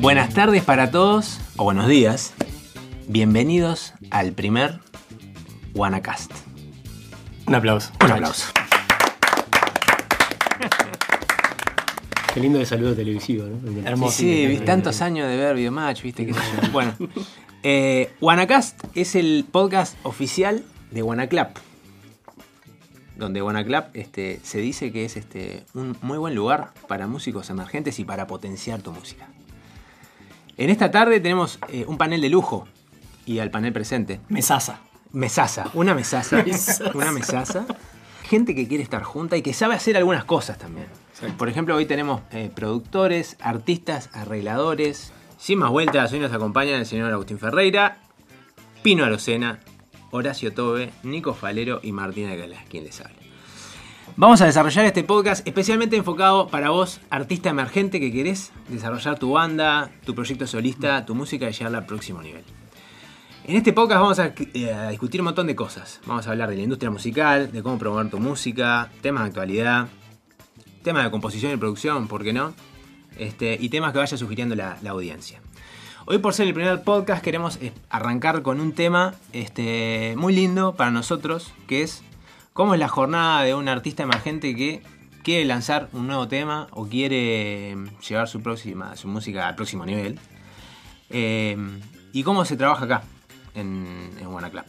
Buenas tardes para todos, o buenos días. Bienvenidos al primer WannaCast. Un aplauso. Un aplauso. Qué lindo de saludo televisivo, ¿no? Hermoso. Sí, sí, tantos años de ver Videomatch, viste que Bueno, eh, WannaCast es el podcast oficial de WannaClap. Donde WannaClap este, se dice que es este, un muy buen lugar para músicos emergentes y para potenciar tu música. En esta tarde tenemos eh, un panel de lujo y al panel presente. Mesaza. Mesaza, una mesaza. una mesaza. Gente que quiere estar junta y que sabe hacer algunas cosas también. Por ejemplo, hoy tenemos eh, productores, artistas, arregladores. Sin más vueltas, hoy nos acompañan el señor Agustín Ferreira, Pino Arocena, Horacio Tobe, Nico Falero y Martina Galás, quien les habla. Vamos a desarrollar este podcast especialmente enfocado para vos, artista emergente que querés desarrollar tu banda, tu proyecto solista, tu música y llevarla al próximo nivel. En este podcast vamos eh, a, discutir un montón de cosas. Vamos a hablar de la industria musical, de cómo promover tu música, temas de actualidad, temas de composición y producción, ¿por qué no? Este, y temas que vaya sugiriendo la, audiencia. Hoy por ser el primer podcast queremos eh, arrancar con un tema este, muy lindo para nosotros, que es ¿Cómo es la jornada de un artista emergente que quiere lanzar un nuevo tema o quiere em, llevar su, próxima, su música al próximo nivel? Em, ¿Y cómo se trabaja acá en, en WannaClub?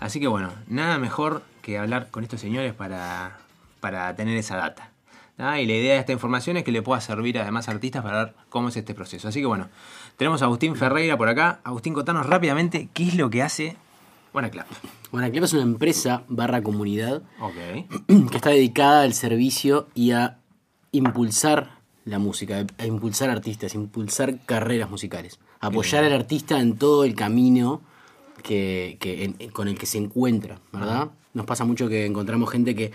Así que bueno, nada mejor que hablar con estos señores para, para tener esa data. Y la idea de esta información es que le pueda servir a demás artistas para ver cómo es este proceso. Así que bueno, tenemos a Agustín Ferreira por acá. Agustín, contanos rápidamente qué es lo que hace WannaClub. WannaClub es una empresa barra comunidad que está dedicada al servicio y a impulsar la música, a impulsar artistas, a impulsar carreras musicales, apoyar al artista en todo el camino que, con el que se encuentra, ¿verdad? Nos pasa mucho que encontramos gente que,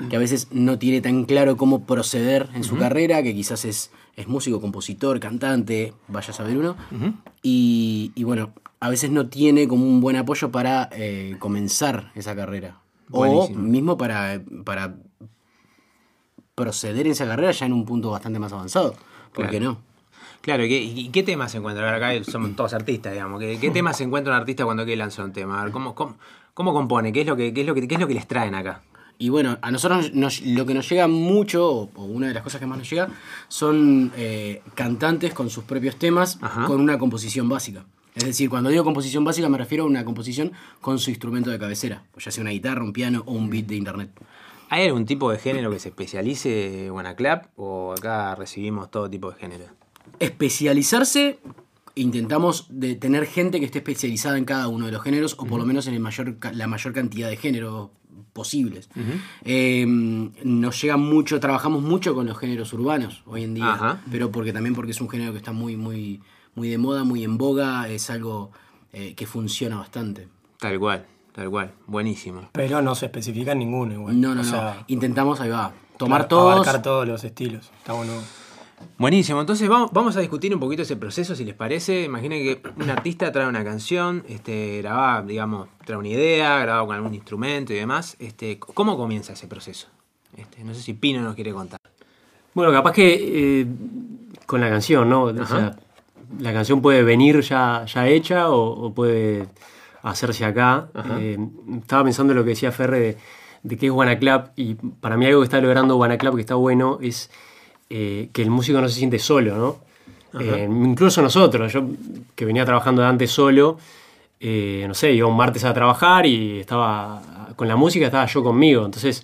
a veces no tiene tan claro cómo proceder en su carrera, que quizás es, es músico, compositor, cantante, vaya a saber uno. y, y, bueno, a veces no tiene como un buen apoyo para eh, comenzar esa carrera. O mismo para, para proceder en esa carrera ya en un punto bastante más avanzado. ¿Por qué no? Claro, ¿y qué, temas se encuentra? Acá somos todos artistas, digamos. ¿Qué, temas se encuentra un artista cuando quiere lanzar un tema? ¿cómo, cómo, compone? ¿Qué es, lo que, es lo que, es lo que les traen acá? Y bueno, a nosotros lo que nos llega mucho, o una de las cosas que más nos llega, son eh, cantantes con sus propios temas, con una composición básica. Es decir, cuando digo composición básica me refiero a una composición con su instrumento de cabecera, ya sea una guitarra, un piano o un beat de internet. ¿Hay algún tipo de género que se especialice Clap o acá recibimos todo tipo de género? Especializarse, intentamos de tener gente que esté especializada en cada uno de los géneros o por lo menos en el mayor, la mayor cantidad de géneros posibles. Eh, nos llega mucho, trabajamos mucho con los géneros urbanos hoy en día, pero porque también porque es un género que está muy, muy muy de moda, muy en boga, es algo eh, que funciona bastante. Tal cual, tal cual, buenísimo. Pero no se especifica en ninguno igual. No, no, no. Intentamos, ahí va, tomar todos. Abarcar todos los estilos. Está bueno. Buenísimo, entonces vamos, vamos a discutir un poquito ese proceso, si les parece. Imaginen que un artista trae una canción, este, graba, digamos, trae una idea, graba con algún instrumento y demás. Este, ¿Cómo comienza ese proceso? Este, no sé si Pino nos quiere contar. Bueno, capaz que eh, con la canción, ¿no? O sea, la canción puede venir ya, ya hecha o, puede hacerse acá. Eh, estaba pensando en lo que decía Ferre de, de qué es Wanaclap y para mí algo que está logrando Wanaclap que está bueno es eh, que el músico no se siente solo, ¿no? Eh, incluso nosotros, yo que venía trabajando de antes solo, no sé, iba un martes a trabajar y estaba con la música, estaba yo conmigo. Entonces,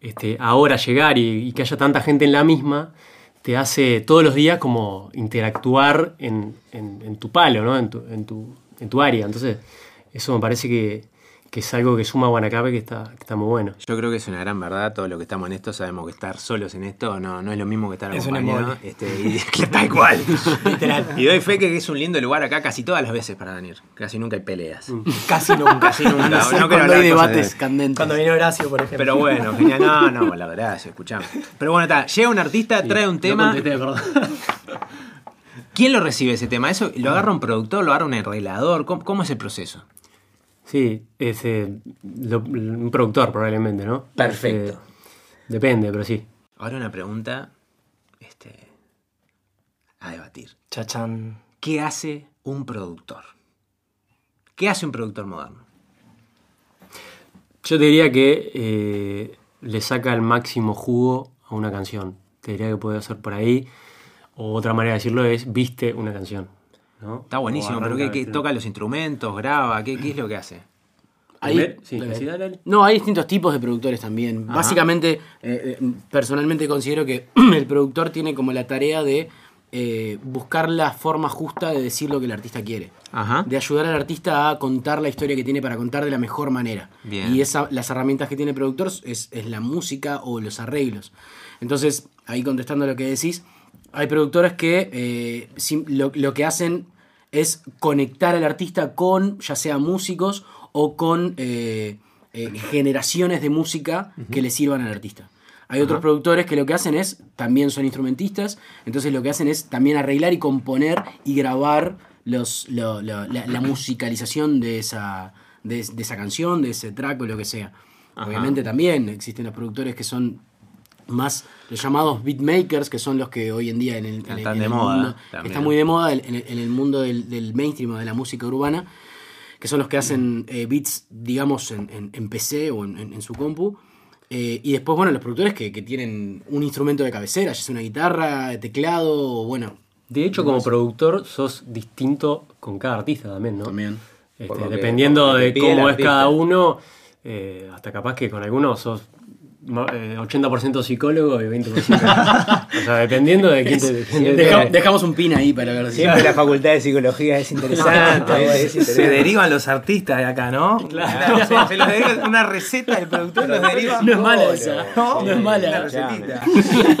este, ahora llegar y que haya tanta gente en la misma, te hace todos los días como interactuar en, tu palo, ¿no? En tu, en, tu, en tu área. Entonces, eso me parece que, que es algo que suma a Guanacabe que está, que está muy bueno. Yo creo que es una gran verdad, todo lo que estamos en esto, sabemos que estar solos en esto no, no es lo mismo que estar acompañados. Este, y, tal cual. Literal. Y doy fe que es un lindo lugar acá casi todas las veces para venir. Casi nunca hay peleas. Mm. Casi nunca. Casi nunca. No, cuando hay debates candentes. Cuando viene Horacio, por ejemplo. Pero bueno, genial. No, no, la verdad, escuchamos. Pero bueno, está. Llega un artista, trae un tema. ¿Quién lo recibe ese tema? ¿Eso lo agarra un productor, lo agarra un arreglador? cómo es el proceso? Sí, es eh, un productor probablemente, ¿no? Perfecto. depende, pero sí. Ahora una pregunta este, a debatir. Chachán. ¿Qué hace un productor? ¿Qué hace un productor moderno? Yo te diría que eh, le saca el máximo jugo a una canción. Te diría que puede hacer por ahí. O otra manera de decirlo es viste una canción. ¿No? Está buenísimo, pero ¿qué, toca los instrumentos, graba? ¿Qué, qué es lo que hace? Ahí- Primer- sí, Dale. sí, dale, dale. No, hay distintos tipos de productores también. Ajá. Básicamente, eh, eh, personalmente considero que el productor tiene como la tarea de eh, buscar la forma justa de decir lo que el artista quiere. Ajá. De ayudar al artista a contar la historia que tiene para contar de la mejor manera. Bien. Y esa, las herramientas que tiene el productor es, es la música o los arreglos. Entonces, ahí contestando lo que decís, hay productores que eh, sim- lo, lo que hacen es conectar al artista con ya sea músicos o con eh, eh, generaciones de música que le sirvan al artista. Hay otros productores que lo que hacen es, también son instrumentistas, entonces lo que hacen es también arreglar y componer y grabar los, lo- lo- la, la musicalización de esa, de, de esa canción, de ese track o lo que sea. Obviamente también existen los productores que son más los llamados beatmakers, que son los que hoy en día en el, en el- Están en de el moda, mundo- también. está muy de moda en el, en el mundo del, del mainstream o de la música urbana, que son los que hacen eh, beats, digamos, en, en- en PC o en, en- en su compu. Eh, y después, bueno, los productores que, que tienen un instrumento de cabecera, ya sea una guitarra, teclado, bueno. De hecho, como productor, sos distinto con cada artista también, ¿no? También. Este, dependiendo que de cómo es artista. cada uno, eh, hasta capaz que con algunos sos eh, 80% psicólogo y 20%. o sea, dependiendo de quién te. Deja- dejamos un pin ahí para ver si. Siempre la facultad de psicología es interesante. es Se interesante. derivan los artistas de acá, ¿no? Claro, se, se los deriva una receta del productor, los deriva. No es mala esa. No es mala. Una recetita.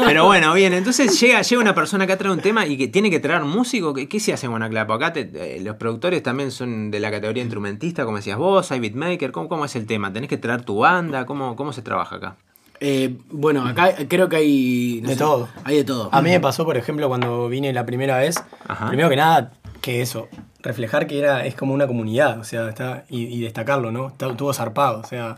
Pero bueno, bien, entonces llega, llega una persona que trae un tema y que tiene que traer músico. ¿Qué, qué se hace en Guanaclapo? Acá te- eh, los productores también son de la categoría instrumentista, como decías vos, hay beatmaker. ¿Cómo, cómo es el tema? ¿Tenés que traer tu banda? ¿Cómo, cómo se trabaja acá? Eh, bueno, acá creo que hay. no De sé, todo. Hay de todo. A mí me pasó, por ejemplo, cuando vine la primera vez, Ajá. primero que nada, que eso, reflejar que era, es como una comunidad, o sea, está, y, y destacarlo, ¿no? Está- Estuvo zarpado, o sea,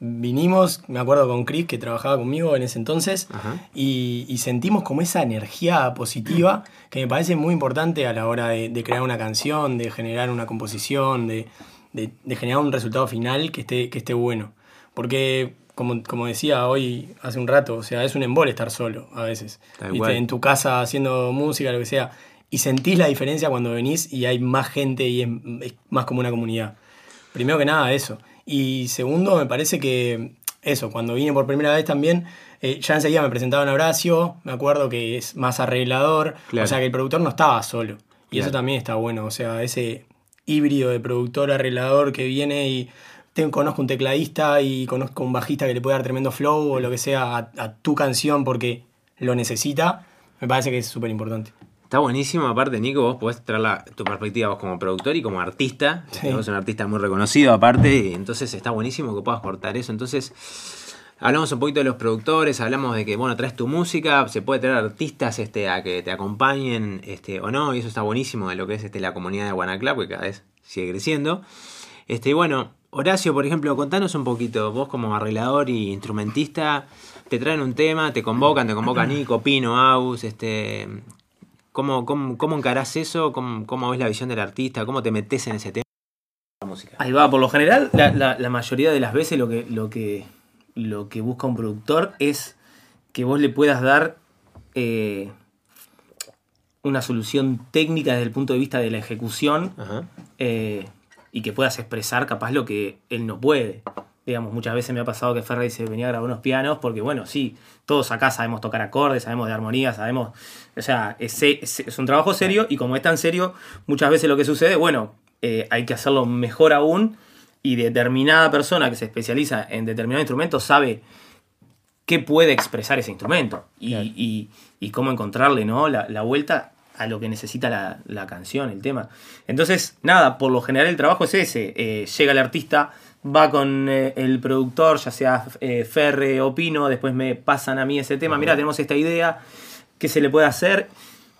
vinimos, me acuerdo con Chris, que trabajaba conmigo en ese entonces, y, y sentimos como esa energía positiva que me parece muy importante a la hora de, de crear una canción, de generar una composición, de, de- de generar un resultado final que esté, que esté bueno. Porque, como, como decía hoy, hace un rato, o sea, es un embole estar solo a veces. ¿Viste? En tu casa haciendo música, lo que sea. Y sentís la diferencia cuando venís y hay más gente y es, es más como una comunidad. Primero que nada, eso. Y segundo, me parece que eso, cuando vine por primera vez también, eh, ya enseguida me presentaban a Horacio, me acuerdo que es más arreglador, Claro. o sea que el productor no estaba solo. Y eso también está bueno, o sea, ese híbrido de productor-arreglador que viene y te, conozco un tecladista y conozco un bajista que le puede dar tremendo flow o lo que sea a, a tu canción porque lo necesita, me parece que es súper importante. Está buenísimo, aparte, Nico, vos podés traer la- tu perspectiva vos como productor y como artista. Sí. Vos un artista muy reconocido, aparte, y entonces está buenísimo que puedas cortar eso. Entonces, hablamos un poquito de los productores, hablamos de que, bueno, traes tu música, se puede traer artistas este, a que te acompañen este, o no, y eso está buenísimo de lo que es este, la comunidad de Guanaclap, que cada vez sigue creciendo. Este, y bueno, Horacio, por ejemplo, contanos un poquito, vos como arreglador y instrumentista, te traen un tema, te convocan, te convoca Nico, Pino, Aus, este, ¿cómo, cómo, cómo encarás eso? ¿Cómo, ¿Cómo ves la visión del artista? ¿Cómo te metes en ese tema? La música. Ahí va, por lo general, la, la- la mayoría de las veces lo que, lo, que, lo que busca un productor es que vos le puedas dar eh, una solución técnica desde el punto de vista de la ejecución Ajá. eh, y que puedas expresar capaz lo que él no puede. Digamos, muchas veces me ha pasado que Ferrey se venía a grabar unos pianos porque, bueno, sí, todos acá sabemos tocar acordes, sabemos de armonía, sabemos... O sea, es, es- es un trabajo serio y como es tan serio, muchas veces lo que sucede, bueno, eh, hay que hacerlo mejor aún y determinada persona que se especializa en determinado instrumento sabe qué puede expresar ese instrumento y, Claro. y- y cómo encontrarle ¿no? la, la vuelta a lo que necesita la, la canción, el tema. Entonces, nada, por lo general el trabajo es ese. eh, llega el artista, va con eh, el productor, ya sea eh, Ferre o Pino, después me pasan a mí ese tema, mira, tenemos esta idea, ¿qué se le puede hacer?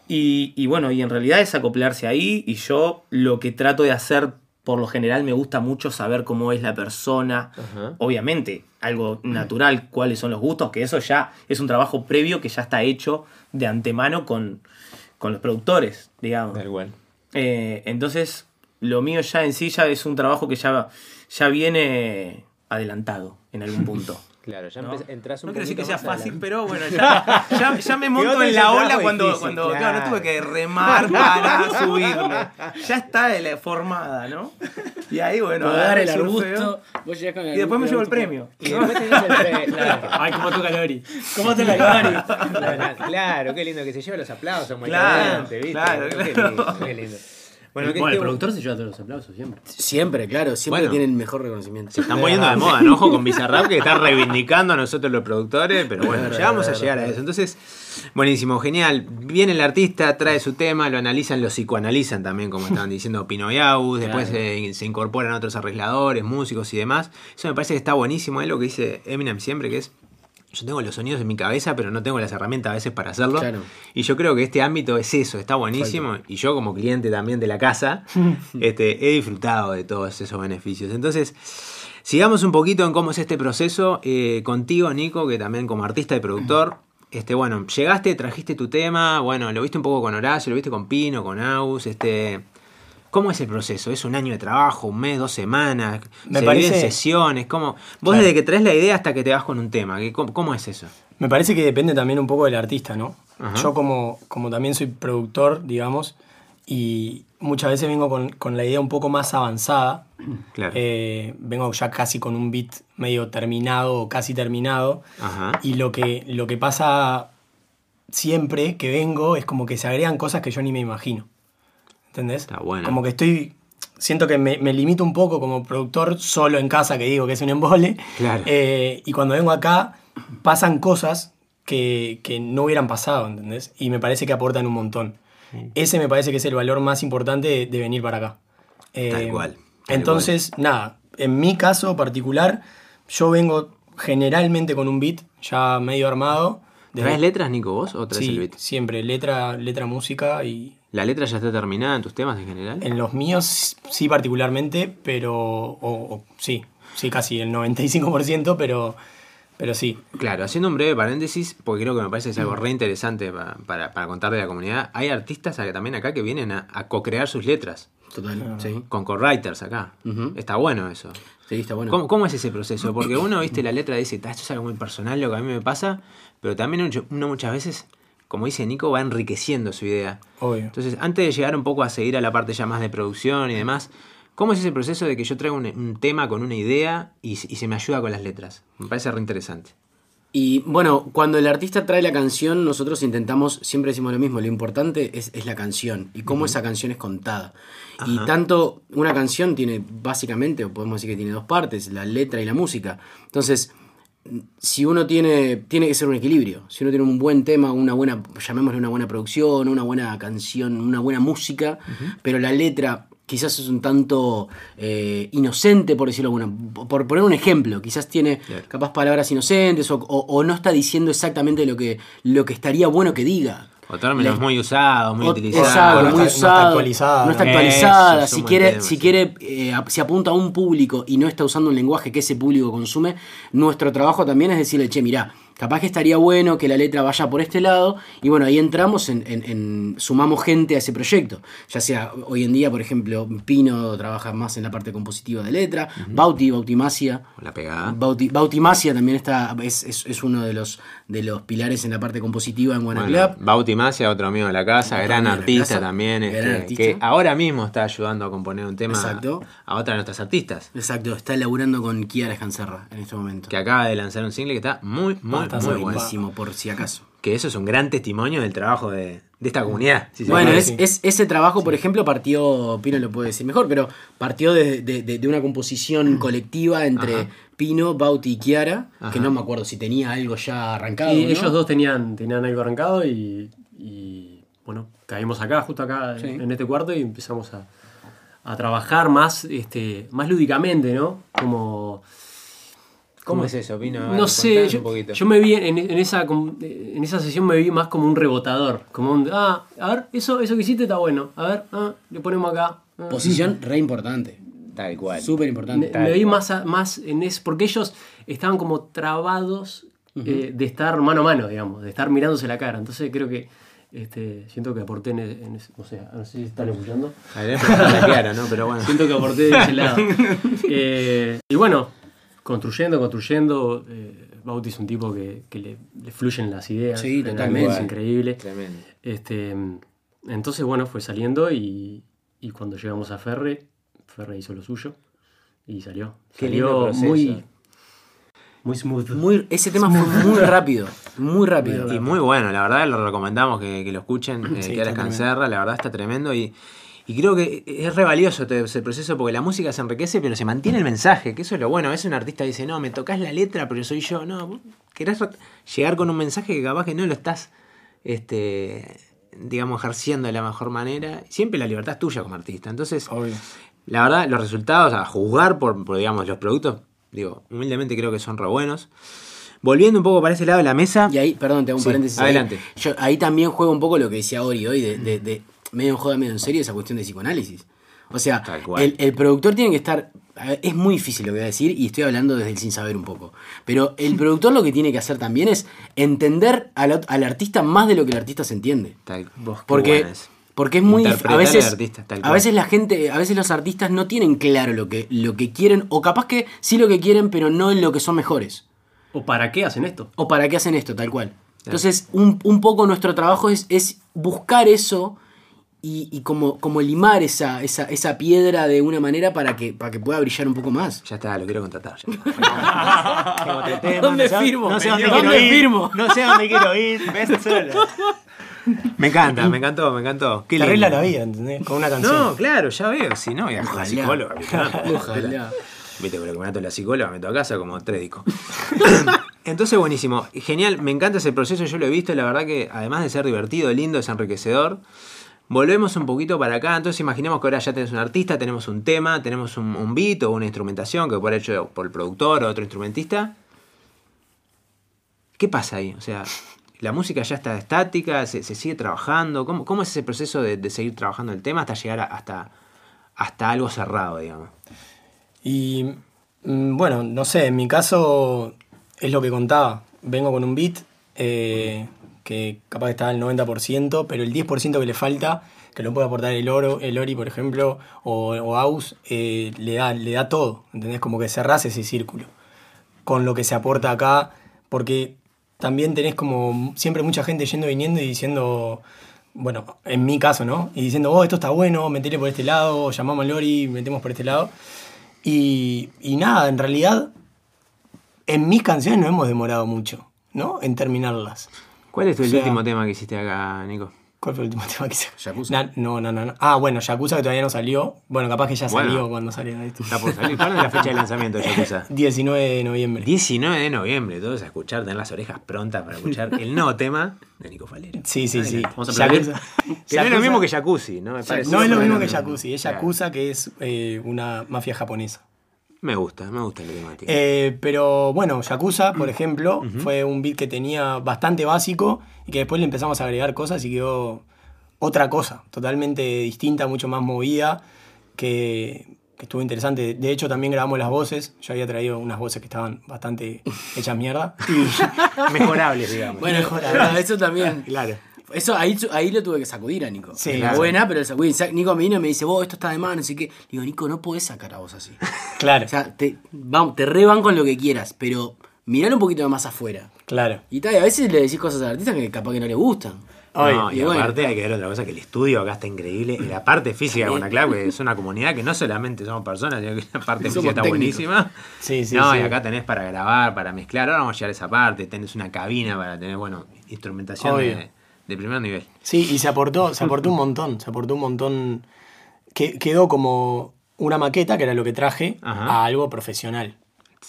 Y, y bueno, y en realidad es acoplarse ahí y yo lo que trato de hacer, por lo general me gusta mucho saber cómo es la persona, Ajá. obviamente algo natural, cuáles son los gustos, que eso ya es un trabajo previo que ya está hecho de antemano con, con los productores, digamos. Tal cual. Eh, entonces, lo mío ya en sí ya es un trabajo que ya, ya viene adelantado en algún punto. Claro, ya ¿no? entras un No quiero decir que sea fácil, pero bueno, ya, ya, ya me monto en la ola cuando, difícil, cuando claro, claro. no tuve que remar para subirme. Ya está formada, ¿no? Y ahí, bueno, dar el arbusto. vos con el Y después me llevo el premio. Y después tenés el pre- claro. Ay, cómo toca Lori. ¿Cómo toca Lori? Claro, qué lindo que se lleve los aplausos, muy Claro, ¿viste? claro, Qué lindo, qué lindo. Bueno, que el este- productor se lleva todos los aplausos siempre. Siempre, claro, siempre Bueno. tienen mejor reconocimiento. Se están poniendo de moda, ¿no? Ojo con Bizarrap que está reivindicando a nosotros los productores, pero bueno, ya vamos a llegar a eso. Entonces, buenísimo, genial. Viene el artista, trae su tema, lo analizan, lo psicoanalizan también, como estaban diciendo Pino y Agus, después se, se incorporan otros arregladores, músicos y demás. Eso me parece que está buenísimo, es lo que dice Eminem siempre, que es... Yo tengo los sonidos en mi cabeza, pero no tengo las herramientas a veces para hacerlo. Claro. Y yo creo que este ámbito es eso, está buenísimo. Y yo como cliente también de la casa, este, he disfrutado de todos esos beneficios. Entonces, sigamos un poquito en cómo es este proceso. eh, contigo, Nico, que también como artista y productor. Este, bueno, llegaste, trajiste tu tema, bueno, lo viste un poco con Horacio, lo viste con Pino, con Aus, este. ¿Cómo es el proceso? ¿Es un año de trabajo, un mes, dos semanas? Me ¿Se parece- sesiones? ¿Cómo? Vos Claro. desde que traes la idea hasta que te vas con un tema, ¿qué- ¿cómo, cómo es eso? Me parece que depende también un poco del artista, ¿no? Ajá. Yo como, como también soy productor, digamos, y muchas veces vengo con, con la idea un poco más avanzada. Claro. Eh, vengo ya casi con un beat medio terminado o casi terminado. Ajá. Y lo que, lo que pasa siempre que vengo es como que se agregan cosas que yo ni me imagino. ¿Entendés? Está bueno. Como que estoy. Siento que me, me limito un poco como productor solo en casa, que digo que es un embole. Claro. Eh, y cuando vengo acá, pasan cosas que, que no hubieran pasado, ¿entendés? Y me parece que aportan un montón. Ese me parece que es el valor más importante de, de venir para acá. Eh, Tal cual, tal entonces, nada, en mi caso particular, yo vengo generalmente con un beat ya medio armado. ¿Traes letras, Nico, vos o traes el Sí, beat? siempre, letra, letra, música y ¿La letra ya está terminada en tus temas en general? en los míos sí particularmente, pero o- o- sí, sí casi el 95%, pero, pero sí. Claro, haciendo un breve paréntesis, porque creo que me parece que es Mm. algo re interesante para, para, para contarle a la comunidad. Hay artistas también acá que vienen a, a co-crear sus letras, Total, sí. con co-writers acá. Está bueno eso. Sí, está bueno. ¿Cómo, cómo es ese proceso? Porque uno, viste, la letra dice, "Ta, esto es algo muy personal, lo que a mí me pasa, pero también uno- uno muchas veces, como dice Nico, va enriqueciendo su idea. Obvio. Entonces, antes de llegar un poco a seguir a la parte ya más de producción y demás, ¿cómo es ese proceso de que yo traigo un, un tema con una idea y, y se me ayuda con las letras? Me parece re interesante. Y bueno, cuando el artista trae la canción, nosotros intentamos, siempre decimos lo mismo, lo importante es, es la canción y cómo esa canción es contada. Y tanto una canción tiene básicamente, o podemos decir que tiene dos partes, la letra y la música. Entonces, si uno tiene, tiene que ser un equilibrio, si uno tiene un buen tema, una buena, llamémosle una buena producción, una buena canción, una buena música, pero la letra quizás es un tanto eh, inocente, por decirlo alguna, por poner un ejemplo, quizás tiene capaz palabras inocentes o, o- o no está diciendo exactamente lo que, lo que estaría bueno que diga. O términos muy usados, muy utilizados. Exacto, muy está- no está usado. actualizada, No está actualizada. Eso si quiere, si quiere eh, se apunta a un público y no está usando un lenguaje que ese público consume, nuestro trabajo también es decirle, che, mirá, capaz que estaría bueno que la letra vaya por este lado. Y bueno, ahí entramos en, en- en- sumamos gente a ese proyecto. Ya sea hoy en día, por ejemplo, Pino trabaja más en la parte compositiva de letra, Bauti, Bautimacia. La pegada. Bauti, Bautimacia también está, es, es- es uno de los, de los pilares en la parte compositiva en Bueno, Guanaclap. Bauti Macia, otro amigo de la casa, Otro gran artista casa, también, gran este, artista. que ahora mismo está ayudando a componer un tema Exacto. a otra de nuestras artistas, Exacto, está laburando con Kiara Escancerra en este momento. que acaba de lanzar un single que está muy, muy, Está muy bueno. Buenísimo, por si acaso. Que eso es un gran testimonio del trabajo de, de esta comunidad. si Bueno, es, ese trabajo, por ejemplo, partió, Pino lo puede decir mejor, pero partió de, de- de- de una composición colectiva entre Ajá. Pino, Bauti y Kiara, que no me acuerdo si tenía algo ya arrancado. Y ¿no? ellos dos tenían, tenían algo arrancado y, y, bueno, caímos acá, justo acá Sí. en este cuarto y empezamos a, a trabajar más, este, más lúdicamente, ¿no? Como... ¿Cómo es eso, Pino? Ver, No sé, yo, yo me vi en, en esa, en esa sesión me vi más como un rebotador, como un, ah, a ver, eso, eso que hiciste está bueno, a ver, ah, le ponemos acá. ah. Posición re importante. Tal cual. Súper Me, importante. me vi más, a- más en eso, porque ellos estaban como trabados eh, de estar mano a mano, digamos, de estar mirándose la cara. Entonces creo que Este, siento que aporté en, en ese- no sé, no sé si están escuchando. A ver, pero está claro, ¿no? Pero bueno. Siento que aporté de ese lado. Eh, y bueno, construyendo, construyendo. Eh, Bauti es un tipo que, que le, le fluyen las ideas. Sí, totalmente. Es increíble. Tremendo. Este, entonces, bueno, fue saliendo y, y cuando llegamos a Ferre, Ferre hizo lo suyo y salió. Qué salió lindo proceso. muy, muy smooth. Muy, ese tema fue muy rápido. Muy rápido. Y muy bueno, la verdad lo recomendamos que, que lo escuchen, eh, Sí, que Cancerra, la verdad está tremendo y, y creo que es re valioso todo ese proceso porque la música se enriquece pero se mantiene el mensaje, que eso es lo bueno. A veces un artista dice, no, me tocas la letra pero soy yo, no, vos querés llegar con un mensaje que capaz que no lo estás, este, digamos, ejerciendo de la mejor manera. Siempre la libertad es tuya como artista, entonces... Obvio. La verdad, los resultados, a juzgar por, por, digamos, los productos, digo, humildemente creo que son re buenos. Volviendo un poco para ese lado de la mesa. Y ahí, perdón, te hago un Sí, paréntesis. ahí. adelante. Yo, ahí también juega un poco lo que decía Ori hoy, de, de- de medio en joda, medio en serio, esa cuestión de psicoanálisis. O sea, el, el productor tiene que estar. ver, Es muy difícil lo que voy a decir y estoy hablando desde el sin saber un poco. Pero el productor lo que tiene que hacer también es entender al, al artista más de lo que el artista se entiende. Tal- vos, Porque. Porque es muy a veces artista, tal a cual. veces la gente a veces los artistas no tienen claro lo que lo que quieren o capaz que sí lo que quieren pero no en lo que son mejores ¿O para qué hacen esto? o para qué hacen esto tal cual entonces un, un poco nuestro trabajo es, es buscar eso y, y como, como limar esa, esa, esa piedra de una manera para que, para que pueda brillar un poco más Ya está, lo quiero contratar. ya. ¿Dónde no sé- firmo? No sé dónde, ¿Dónde quiero ir. No sé dónde quiero ir. Ves solo. Me encanta, me encantó, me encantó. Qué Te arregla la vida, ¿entendés? Con una canción. No, claro, ya veo. Si no, voy a la psicóloga. ¿viste? Ojalá. Viste, con lo que me mato la psicóloga, me meto a casa como tres discos. Entonces, buenísimo. Genial, me encanta ese proceso, yo lo he visto, la verdad que además de ser divertido, lindo, es enriquecedor. Volvemos un poquito para acá, entonces imaginemos que ahora ya tenés un artista, tenemos un tema, tenemos un, un beat o una instrumentación que puede hecho por el productor o otro instrumentista. ¿Qué pasa ahí? O sea, la música ya está estática, se, se sigue trabajando. ¿Cómo, cómo es ese proceso de, de seguir trabajando el tema hasta llegar hasta, hasta algo cerrado, digamos? Y mm, bueno, no sé, en mi caso es lo que contaba. Vengo con un beat eh, que capaz está al 90%, pero el 10% que le falta, que lo puede aportar el oro, el Ori, por ejemplo, o, Aus, eh, le, da, le da todo. ¿Entendés? Como que cerrás ese círculo. Con lo que se aporta acá, porque también tenés como siempre mucha gente yendo, viniendo y diciendo, bueno, en mi caso, ¿no? Y diciendo, oh, esto está bueno, metele por este lado, llamamos al Lori, metemos por este lado. Y, y nada, en realidad, en mis canciones no hemos demorado mucho, ¿no? En terminarlas. ¿Cuál es tu O el sea- último tema que hiciste acá, Nico? ¿Cuál fue el último tema que hice? Yakuza. Na- no, no, no, no. Ah, bueno, Yakuza que todavía no salió. Bueno, capaz que ya Bueno. salió cuando saliera esto. Está por salir. ¿Cuándo es la fecha de lanzamiento de Yakuza? 19 de noviembre. 19 de noviembre, todos a escuchar, tener las orejas prontas para escuchar el nuevo tema de Nico Falero. Sí, sí, sí. Vamos a aplaudir. Yakuza- Que no es lo Yakuza- mismo que Jacuzzi, ¿no? Me parece. No es lo mismo que. Yakuza, es Yakuza que es eh, una mafia japonesa. Me gusta, me gusta la temática. Eh, pero bueno, Yakuza, por ejemplo, fue un beat que tenía bastante básico y que después le empezamos a agregar cosas y quedó otra cosa, totalmente distinta, mucho más movida, que, que estuvo interesante. De hecho, también grabamos las voces. Yo había traído unas voces que estaban bastante hechas mierda. Y Mejorables, digamos. Bueno, Mejor, pero eso también. claro. Eso ahí, ahí lo tuve que sacudir a Nico. Sí, claro. buena, pero el sacudí. Sa- Nico me vino y me dice, vos, esto está de más, no sé qué. Le digo, Nico, no podés sacar a vos así. claro, O sea, te, vamos, te reban con lo que quieras, pero miralo un poquito más afuera. claro. Y tal, y a veces le decís cosas al artista que capaz que no le gustan. No, y y bueno. aparte hay que ver otra cosa, que el estudio acá está increíble. Y la parte física de Guanaclap, que es una comunidad que no solamente somos personas, sino que la parte Somos física está técnicos. buenísima. Sí, sí, no, sí. y acá tenés para grabar, para mezclar. Ahora vamos a llegar a esa parte. Tenés una cabina para tener, bueno, instrumentación Obvio. de, de primer nivel. Sí, y se aportó, se aportó un montón, se aportó un montón. Que, quedó como una maqueta, que era lo que traje, Ajá. a algo profesional.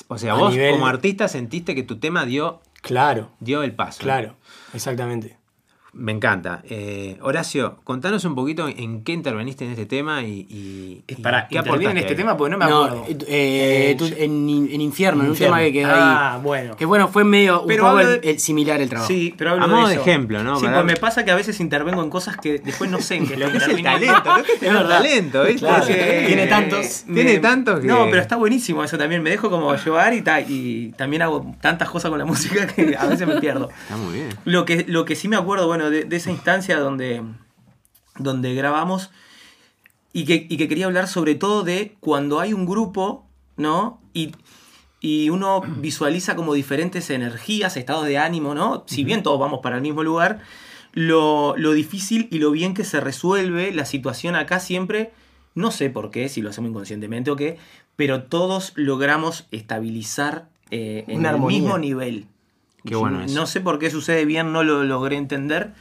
O sea, A vos nivel- como artista sentiste que tu tema dio, Claro, dio el paso. claro, exactamente. Me encanta. Eh, Horacio, contanos un poquito en qué interveniste en este tema y, y- y Para qué intervenir en aportaste este ahí? tema, porque no me acuerdo. eh, eh, tú- en, en Infierno, en un tema que quedó Ah, ahí. bueno. Que bueno, fue medio un Pero poco hablo el- de- el similar el trabajo. Sí, pero hablo A modo de eso. ejemplo, ¿no? Sí, Para pues me pasa que a veces intervengo en cosas que después no sé en qué lo Es el talento. Es verdad. talento, ¿viste? Claro. Porque- Tiene tantos. Tiene tantos que- No, pero está buenísimo eso también. Me dejo como llevar y, ta- y también hago tantas cosas con la música que a veces me pierdo. Está muy bien. Lo que, lo que sí me acuerdo, bueno, bueno, de, de esa instancia donde, donde grabamos y que, y que quería hablar sobre todo de cuando hay un grupo, ¿no? Y, y uno visualiza como diferentes energías, estados de ánimo, ¿no? Si bien todos vamos para el mismo lugar, lo, lo difícil y lo bien que se resuelve la situación acá siempre, no sé por qué, si lo hacemos inconscientemente o qué, pero todos logramos estabilizar eh, en Una el armonía. mismo nivel. Qué bueno eso. No sé por qué sucede bien, no lo logré entender.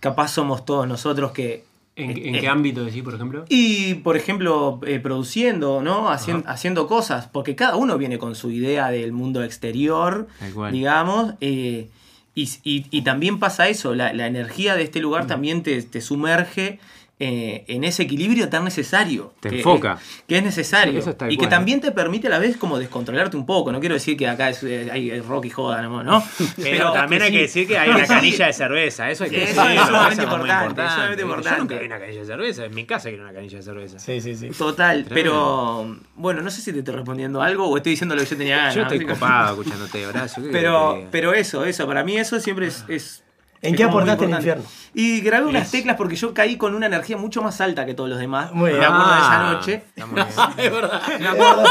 Capaz somos todos nosotros que ¿En, en Eh, qué ámbito decís, por ejemplo? y, por ejemplo, eh, produciendo, ¿no? Hacien- haciendo cosas, porque cada uno viene con su idea del mundo exterior, digamos, eh, y, y- y también pasa eso, la, la energía de este lugar también te, te sumerge eh, en ese equilibrio tan necesario. Te que, enfoca. Que es necesario. Eso es tal y que también te permite a la vez como descontrolarte un poco. No quiero decir que acá es, eh, hay rock y joda, ¿no? ¿no? Pero también hay sí. que decir que hay una canilla de cerveza, eso hay que Eso es sumamente eso es muy importante, sumamente Yo importante. nunca vi una canilla de cerveza, en mi casa quiero una canilla de cerveza. Sí, sí, sí. Total, Tremendo. pero bueno, no sé si te estoy respondiendo algo o estoy diciendo lo que yo tenía ganas. Yo estoy ¿no? copado escuchándote, Horacio. ¿qué querés que te Pero, pero eso, eso, para mí eso siempre es. ¿En qué aportaste en el infierno? Y grabé unas teclas porque yo caí con una energía mucho más alta que todos los demás. Muy bien. Me acuerdo de esa Ah, noche. está muy bien. Me acuerdo.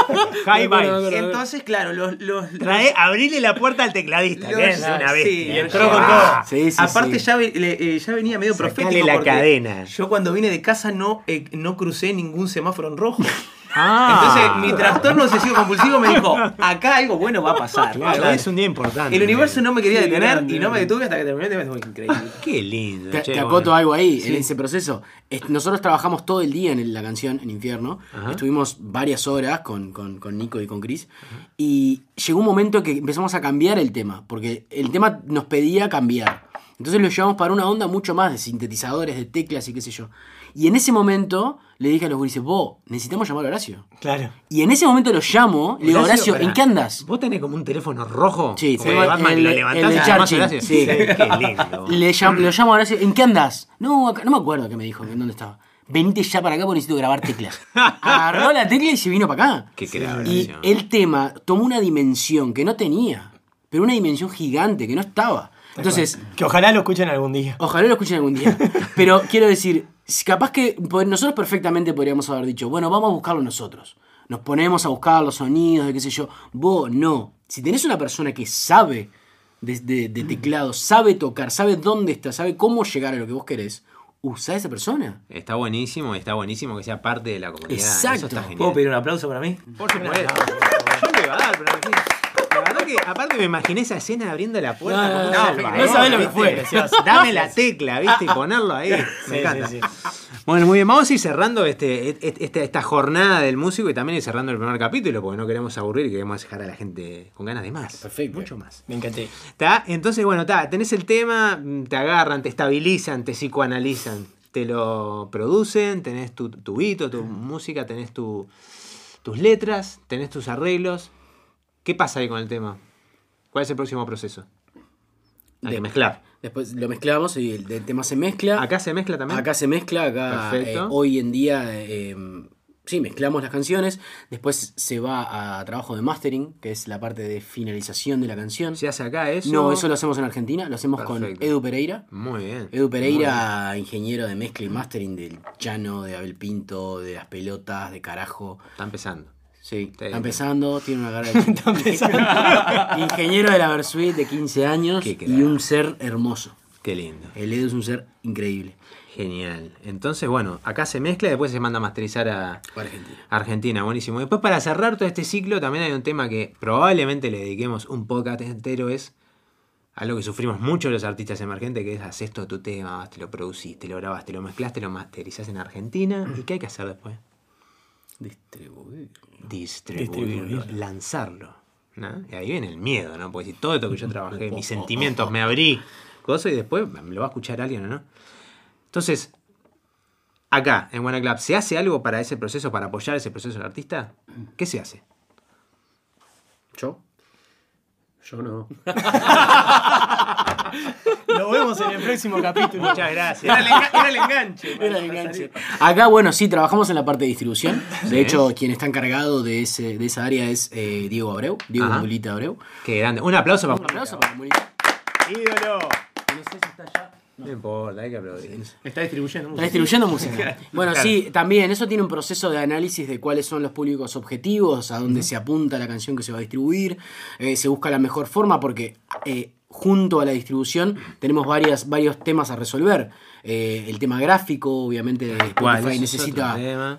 High vibes. Entonces, claro, los. los, Trae, abrile la puerta al tecladista, los- es una sí, bestia. y entró con Ah, Sí, sí, Aparte, sí. Ya, eh, ya venía medio Sacale profético. la cadena. Yo cuando vine de casa no, eh, no crucé ningún semáforo en rojo. Ah. Entonces, mi trastorno obsesivo compulsivo me dijo: acá algo bueno va a pasar. Claro, Claro. es un día importante. El universo no me quería Sí, detener grande, y no me detuve hasta que terminé. Fue increíble. Qué lindo. Te, che, te bueno. acoto algo ahí, en ese proceso. Es- Nosotros trabajamos todo el día en el- la canción, en Infierno. Ajá. Estuvimos varias horas con, con- con Nico y con Chris. Y llegó un momento que empezamos a cambiar el tema, porque el tema nos pedía cambiar. Entonces lo llevamos para una onda mucho más de sintetizadores, de teclas y qué sé yo. Y en ese momento le dije a los gurises, vos, necesitamos llamar a Horacio. Claro. Y en ese momento lo llamo, le digo, Horacio. ¿en qué andas? ¿Vos tenés como un teléfono rojo? Sí, Como de Batman, el- lo el levantás de y llamás a Churchill, Horacio. sí. Qué lindo. Le llamo, lo llamo a Horacio, ¿en qué andas? No, acá- no me acuerdo qué me dijo, en dónde estaba. Venite ya para acá porque necesito grabar teclas. Agarró la tecla y se vino para acá. Qué crack, Y el tema tomó una dimensión que no tenía, pero una dimensión gigante que no estaba. Entonces, Que ojalá lo escuchen algún día. Ojalá lo escuchen algún día. Pero quiero decir, capaz que pues, nosotros perfectamente podríamos haber dicho, bueno, vamos a buscarlo nosotros. Nos ponemos a buscar los sonidos, de qué sé yo. Vos no. Si tenés una persona que sabe de, de- de teclado, sabe tocar, sabe dónde está, sabe cómo llegar a lo que vos querés, usá a esa persona. Está buenísimo, está buenísimo que sea parte de la comunidad. Exacto. Eso está genial. ¿Puedo pedir un aplauso para mí? Por supuesto. Yo le iba a dar, pero aparte me imaginé esa escena abriendo la puerta. No, no, no, no sabés lo que fue. Dame la tecla, ¿viste? Y ponerlo ahí. Me Sí, encanta. sí, Bueno, muy bien. Vamos a ir cerrando este, este- esta jornada del músico y también ir cerrando el primer capítulo porque no queremos aburrir y queremos dejar a la gente con ganas de más. Perfecto. Mucho más. Me encanté. ¿Tá? Entonces, bueno, tá, tenés el tema, te agarran, te estabilizan, te psicoanalizan, te lo producen, tenés tu, tu beat, o tu música, tenés tu- tus letras, tenés tus arreglos. ¿Qué pasa ahí con el tema? ¿Cuál es el próximo proceso? Hay que De- mezclar. Después lo mezclamos y el, el tema se mezcla. ¿Acá se mezcla también? Acá se mezcla, acá eh, hoy en día eh, sí, mezclamos las canciones, después se va a trabajo de mastering, que es la parte de finalización de la canción. ¿Se hace acá eso? No, eso lo hacemos en Argentina, lo hacemos Perfecto. con Edu Pereira. Muy bien. Edu Pereira, ingeniero de mezcla y mastering del Llano, de Abel Pinto, de las pelotas, de carajo. Está empezando. Sí, Está empezando, tiene una cara de Ingeniero de la Versuit de 15 años y un ser hermoso. Qué lindo. El Edu es un ser increíble. Genial. Entonces, bueno, acá se mezcla y después se manda a masterizar a, Argentina. Argentina, buenísimo. Después para cerrar todo este ciclo también hay un tema que probablemente le dediquemos un podcast entero, es algo que sufrimos mucho los artistas emergentes, que es haces todo tu tema, te lo producís, te lo grabás, te lo mezclás, te lo masterizás en Argentina. ¿Y qué hay que hacer después? Distribuir. Distribuirlo, Distribuirlo. lanzarlo. ¿no? Y ahí viene el miedo, ¿no? Porque si todo esto que yo trabajé, mis sentimientos, me abrí, cosas y después me lo va a escuchar alguien o no. Entonces, acá, en Wanna Club, ¿se hace algo para ese proceso, para apoyar ese proceso del artista? ¿Qué se hace? ¿Yo? Yo no. Nos vemos en el próximo capítulo. Muchas gracias. Era el, enga- era el enganche. Era el enganche. Acá, bueno, sí, trabajamos en la parte de distribución. De hecho, quien está encargado de, ese, de esa área es eh, Diego Abreu, Diego Ajá. Mulita Abreu. Qué grande. Un aplauso para Un aplauso para Mulita. ídolo. No sé si está allá. No importa, hay que aplaudir. Está distribuyendo Está música. distribuyendo música. Bueno, Claro. sí, también eso tiene un proceso de análisis de cuáles son los públicos objetivos, a dónde se apunta la canción que se va a distribuir, eh, se busca la mejor forma porque eh, junto a la distribución tenemos varias, varios temas a resolver. Eh, el tema gráfico, obviamente es necesita,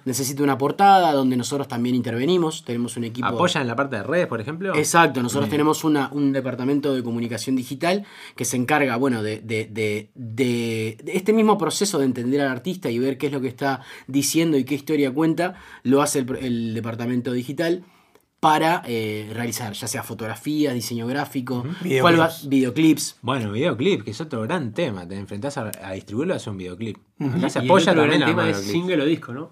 necesita una portada donde nosotros también intervenimos, tenemos un equipo... ¿Apoyan en la parte de redes, por ejemplo? Exacto, nosotros tenemos una, un departamento de comunicación digital que se encarga, bueno, de, de- de- de- de este mismo proceso de entender al artista y ver qué es lo que está diciendo y qué historia cuenta, lo hace el, el departamento digital para eh, realizar, ya sea fotografías, diseño gráfico, Videoclips. cuál va- videoclips. Bueno, videoclip, que es otro gran tema. Te enfrentás a, a distribuirlo, hace un videoclip. Acá se Y el apoya también gran tema es single o disco, ¿no?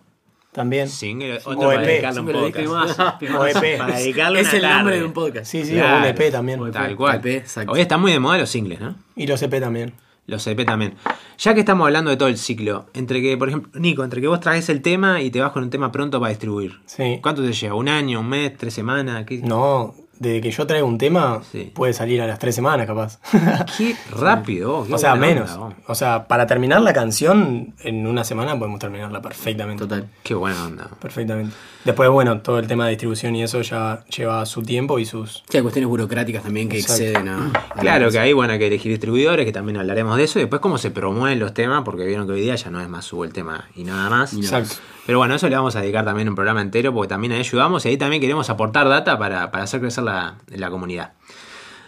También. Single, O otro para EP. dedicarle un y podcast. más. y O más. EP. Para dedicarle Es el nombre tarde. de un podcast. Sí, sí, Claro. o un EP también. Tal cual. EP. Hoy está muy de moda los singles, ¿no? Y los EP también. Los EP también. Ya que estamos hablando de todo el ciclo, entre que, por ejemplo, Nico, entre que vos traes el tema y te vas con un tema pronto para distribuir. Sí. ¿Cuánto te lleva? ¿Un año, un mes, tres semanas? ¿Qué, No, desde que yo traigo un tema, Sí. puede salir a las tres semanas capaz. qué rápido! qué o sea, menos. onda, o sea, para terminar la canción, en una semana podemos terminarla perfectamente. Total. Qué buena onda. Perfectamente. Después, bueno, todo el tema de distribución y eso ya lleva su tiempo y sus... Sí, hay cuestiones burocráticas también que Exacto. exceden a... a- Claro que ahí, bueno, hay que elegir distribuidores, que también hablaremos de eso, y después cómo se promueven los temas, porque vieron que hoy día ya no es más subo el tema y nada más. Exacto. Pero bueno, eso le vamos a dedicar también un programa entero, porque también ahí ayudamos y ahí también queremos aportar data para, para hacer crecer la, la comunidad.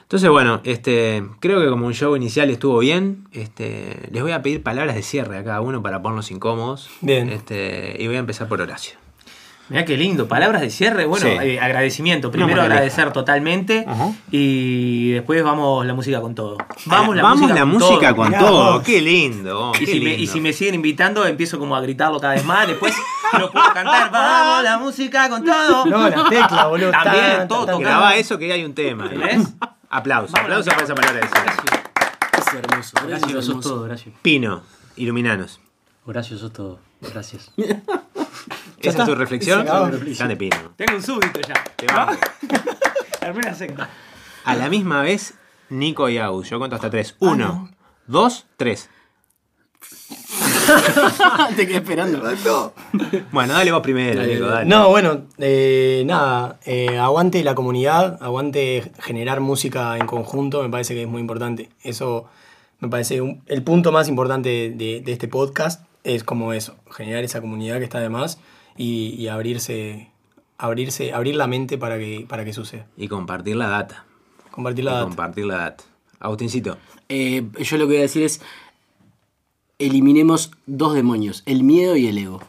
Entonces, bueno, este, creo que como un show inicial estuvo bien. Este, les voy a pedir palabras de cierre a cada uno para ponerlos incómodos. Bien. Este, y voy a empezar por Horacio. Mirá qué lindo, palabras de cierre, bueno, Sí. eh, agradecimiento. Primero agradecer totalmente Ajá. y después vamos la música con todo. Vamos la Vamos música la con música todo. con Mirá todo. vos. Qué lindo. Y qué si, me, y lindo. si me siguen invitando, empiezo como a gritarlo cada vez más. Después no puedo cantar. Vamos, la música con todo. No, la tecla, boludo. También, Tan, todo tan. Graba eso que hay un tema. ¿Ves? Aplausos. Aplausos para esa palabra de cierre. Es hermoso. Horacio, es sos hermoso. todo, Horacio. Pino, iluminanos. Horacio, sos todo. Gracias. ¿Esa está. es tu reflexión? Grande Pino. Tengo un súbdito ya. Te vamos. Una secta. A la misma vez, Nico y Agus. Yo cuento hasta tres. Uno, dos, tres. Te quedé esperando. Bueno, dale vos primero, Dale, Nico, dale. dale. No, bueno, eh, nada, eh, aguante la comunidad, aguante generar música en conjunto, me parece que es muy importante. Eso me parece un- el punto más importante de, de este podcast, es como eso, generar esa comunidad que está de más y, y abrirse, abrirse, abrir la mente para que, para que suceda. Y compartir la data. Compartir Y la data. compartir la data. Agustincito. Eh, yo lo que voy a decir es, eliminemos dos demonios, el miedo y el ego.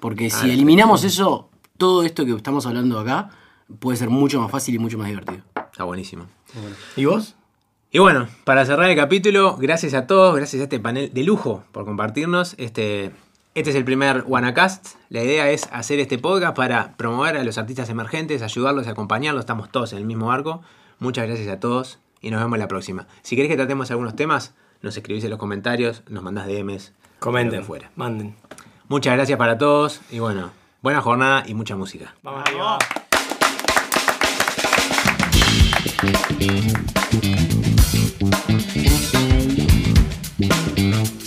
Porque si Ah, eliminamos eso, todo esto que estamos hablando acá puede ser mucho más fácil y mucho más divertido. Está buenísimo. ¿Y vos? Y bueno, para cerrar el capítulo, gracias a todos, gracias a este panel de lujo por compartirnos. Este, este es el primer WannaCast. La idea es hacer este podcast para promover a los artistas emergentes, ayudarlos, acompañarlos. Estamos todos en el mismo barco. Muchas gracias a todos y nos vemos la próxima. Si querés que tratemos algunos temas, nos escribís en los comentarios, nos mandás DMs. Comenten, fuera. manden. Muchas gracias para todos y bueno, buena jornada y mucha música. Vamos arriba. Thank